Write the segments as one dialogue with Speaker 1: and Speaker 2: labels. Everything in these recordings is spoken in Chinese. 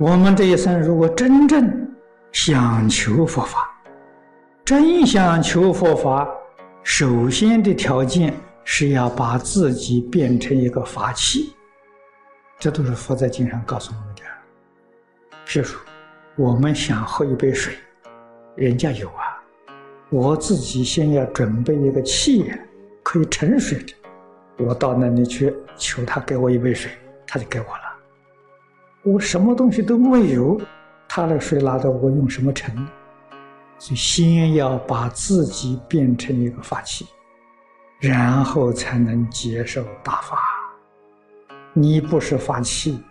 Speaker 1: 我们这一生如果真正想求佛法，真想求佛法，首先的条件是要把自己变成一个法器。这都是佛在经上告诉我们的。譬如，我们想喝一杯水，人家有啊，我自己先要准备一个器，可以盛水的。我到那里去求他给我一杯水，他就给我了。我什么东西都没有，他的水拿到我用什么盛？所以先要把自己变成一个法器，然后才能接受大法。你不是法器，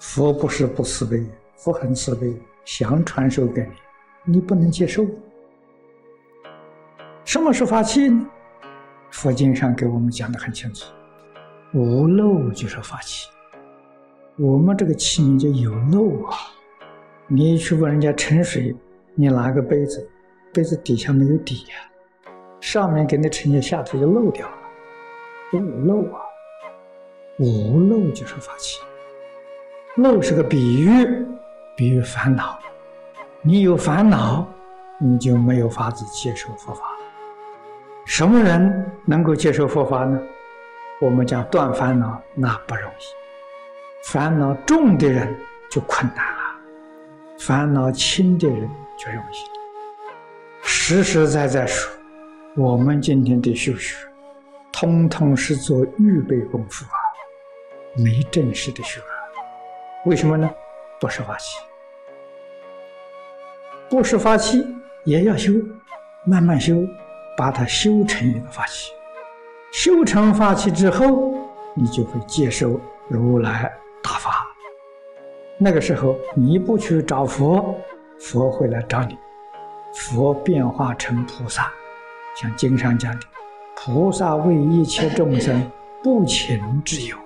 Speaker 1: 佛不是不慈悲，佛很慈悲，想传授给你，你不能接受。什么是法器呢？佛经上给我们讲的很清楚，无漏就是法器。我们这个器皿就有漏啊！你去问人家盛水，你拿个杯子，杯子底下没有底呀，上面给你盛下，下头就漏掉了，有漏啊！无漏就是法器，漏是个比喻，比喻烦恼。你有烦恼，你就没有法子接受佛法。什么人能够接受佛法呢？我们讲断烦恼，那不容易。烦恼重的人就困难了，烦恼轻的人就容易。实实在在说，我们今天的修学，通通是做预备功夫啊，没正式的学。为什么呢？不是法器，不是法器也要修，慢慢修，把它修成一个法器。修成法器之后，你就会接受如来。大法，那个时候你不去找佛，佛会来找你。佛变化成菩萨，像经上讲的，菩萨为一切众生 不请之友，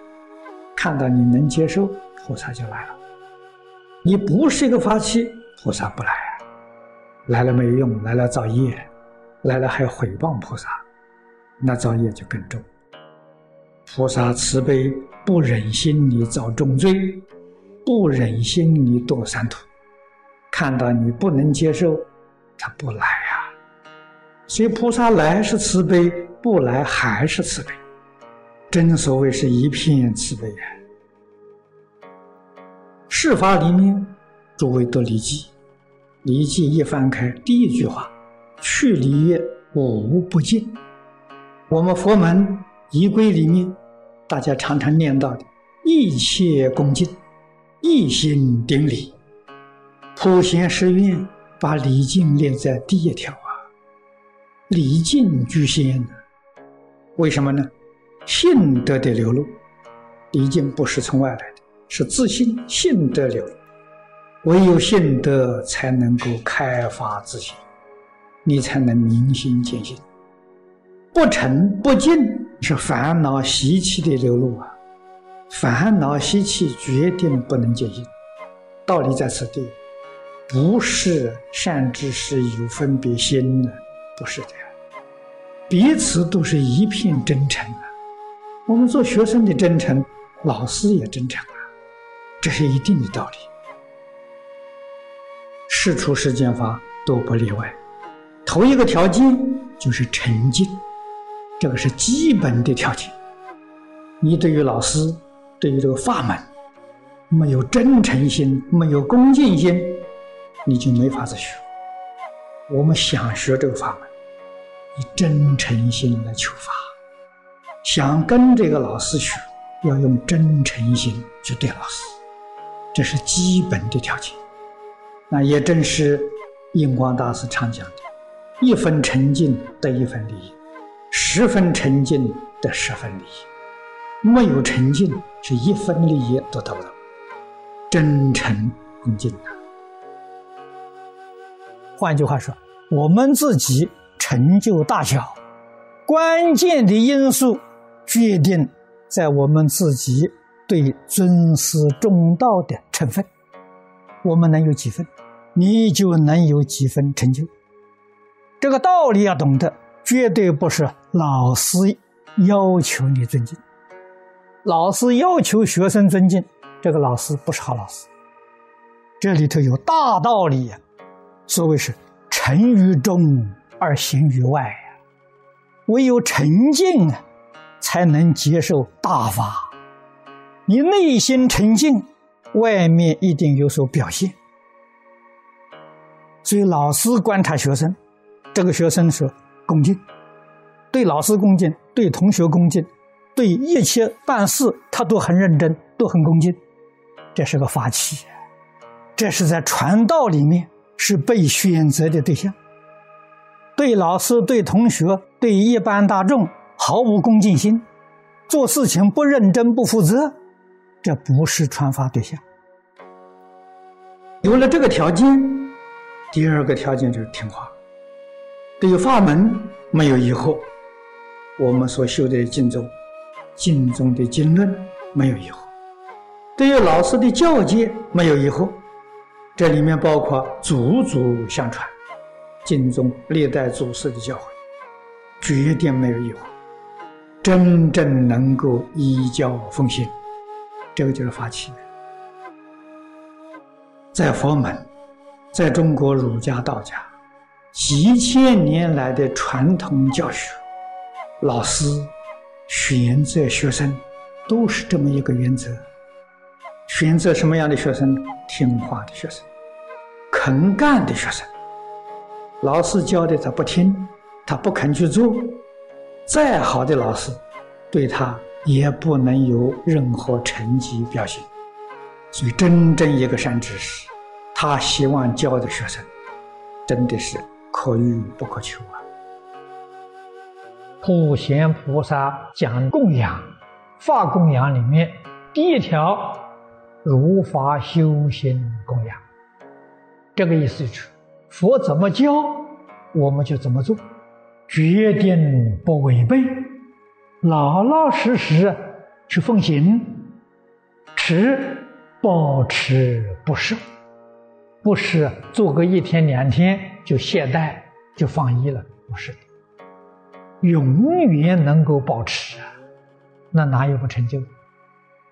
Speaker 1: 看到你能接受，菩萨就来了。你不是一个法器，菩萨不来，来了没有用，来了造业，来了还毁谤菩萨，那造业就更重。菩萨慈悲。不忍心你造重罪，不忍心你堕三途，看到你不能接受，他不来呀。所以菩萨来是慈悲，不来还是慈悲。真所谓是一片慈悲呀。释法里面，诸位读《礼记》，《离记》一翻开，第一句话：“去离乐，我无不敬。”我们佛门仪规里面。大家常常念到的“一切恭敬，一心顶礼”，普贤十愿把礼敬列在第一条啊，礼敬居先呢？为什么呢？信德的流露，礼敬不是从外来的，是自信信德流。唯有信德才能够开发自信，你才能明心见性。不诚不敬。是烦恼习气的流露啊！烦恼习气决定不能见性，道理在此地，不是善知识有分别心的，不是的，彼此都是一片真诚啊！我们做学生的真诚，老师也真诚啊，这是一定的道理。事出世间法都不例外，头一个条件就是沉静。这个是基本的条件。你对于老师，对于这个法门，没有真诚心，没有恭敬心，你就没法子学。我们想学这个法门，以真诚心来求法，想跟这个老师学，要用真诚心去对老师，这是基本的条件。那也正是印光大师常讲的：“一分沉静得一分利益。”十分沉静得十分利益，没有沉静是一分利益都得不到。真诚恭敬！换句话说，我们自己成就大小，关键的因素决定在我们自己对尊师重道的成分。我们能有几分，你就能有几分成就。这个道理要懂得。绝对不是老师要求你尊敬，老师要求学生尊敬，这个老师不是好老师。这里头有大道理呀。所谓是沉于中而行于外呀，唯有沉静，才能接受大法。你内心沉静，外面一定有所表现。所以老师观察学生，这个学生是恭敬，对老师恭敬，对同学恭敬，对一切办事他都很认真，都很恭敬。这是个法器，这是在传道里面是被选择的对象。对老师、对同学、对一般大众毫无恭敬心，做事情不认真、不负责，这不是传法对象。有了这个条件，第二个条件就是听话。对法门没有疑惑，我们所修的经中、经中的经论没有疑惑。对于老师的教诫没有疑惑，这里面包括祖祖相传、经中历代祖师的教诲，绝对没有疑惑，真正能够依教奉行，这个就是法器。在佛门，在中国儒家、道家几千年来的传统教学，老师选择学生都是这么一个原则。选择什么样的学生？听话的学生，肯干的学生。老师教的他不听，他不肯去做，再好的老师，对他也不能有任何成绩表现。所以，真正一个善知识，他希望教的学生，真的是可遇不可求啊。普贤菩萨讲供养，法供养里面第一条。如法修行供养，这个意思就是佛怎么教，我们就怎么做，决定不违背，老老实实去奉行，持保持不舍，不是做个一天两天就懈怠就放逸了，不是，永远能够保持啊，那哪有不成就？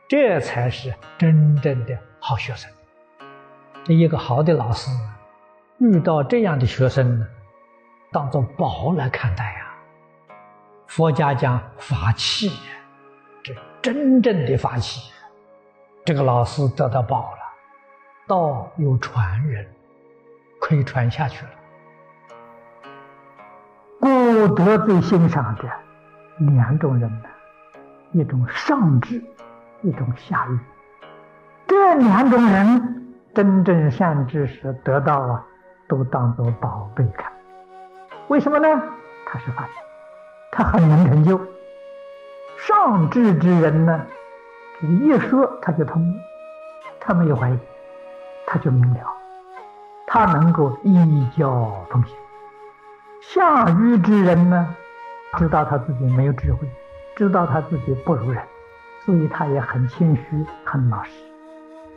Speaker 1: 这才是真正的好学生。这一个好的老师，遇到这样的学生呢，当做宝来看待呀。佛家讲法器，这真正的法器。这个老师得到宝了，道有传人，可以传下去了。不得最欣赏的两种人呢，一种上智。一种下愚，这两种人真正善知识得到啊，都当做宝贝看。为什么呢？他是发现，他很能成就。上智之人呢，一说他就通，他没有怀疑，他就明了，他能够一教奉行。下愚之人呢，知道他自己没有智慧，知道他自己不如人。所以他也很谦虚，很老实，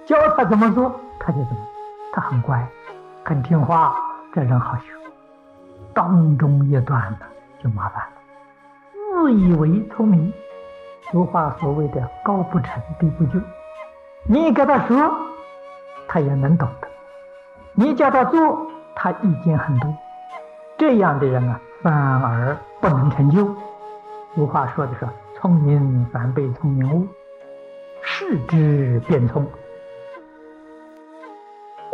Speaker 1: 教他怎么做，他就怎么。他很乖，很听话，这人好学。当中一段呢，就麻烦了。自以为聪明，俗话所谓的“高不成低不就”，你给他说，他也能懂的；你叫他做，他意见很多。这样的人啊，反而不能成就。俗话说的是。聪明反被聪明误，视之变聪，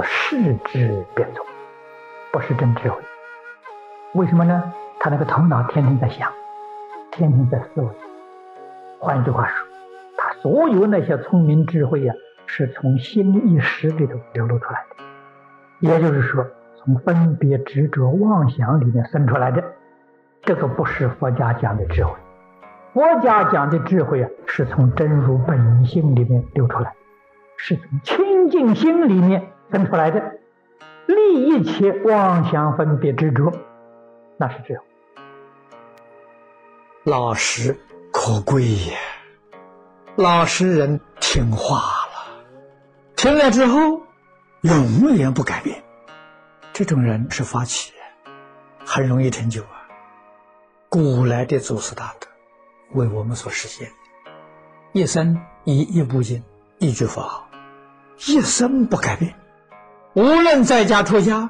Speaker 1: 视之变聪，不是真智慧。为什么呢？他那个头脑天天在想，天天在思维。换句话说，他所有那些聪明智慧呀，是从心意识里头流露出来的，也就是说，从分别执着妄想里面生出来的。这个不是佛家讲的智慧。佛家讲的智慧啊，是从真如本性里面流出来，是从清净心里面生出来的，立一切妄想分别执着，那是智慧。老实可贵呀，老实人听话了，听了之后永远不改变，这种人是发起人，很容易成就啊。古来的祖师大德。为我们所实现，一生以一部经、一句佛号，一生不改变，无论在家出家，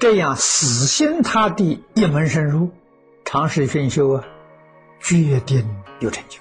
Speaker 1: 这样死心塌地一门深入，长时熏修啊，决定有成就。